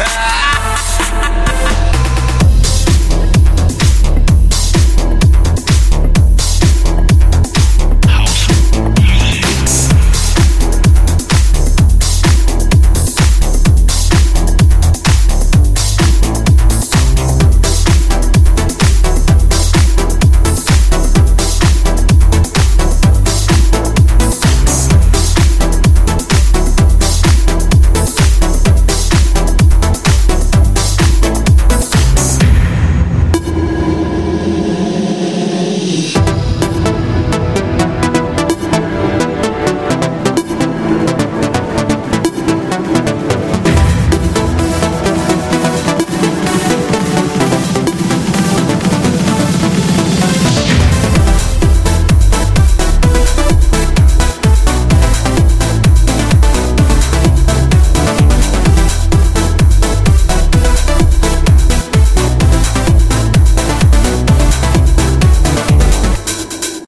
Ah!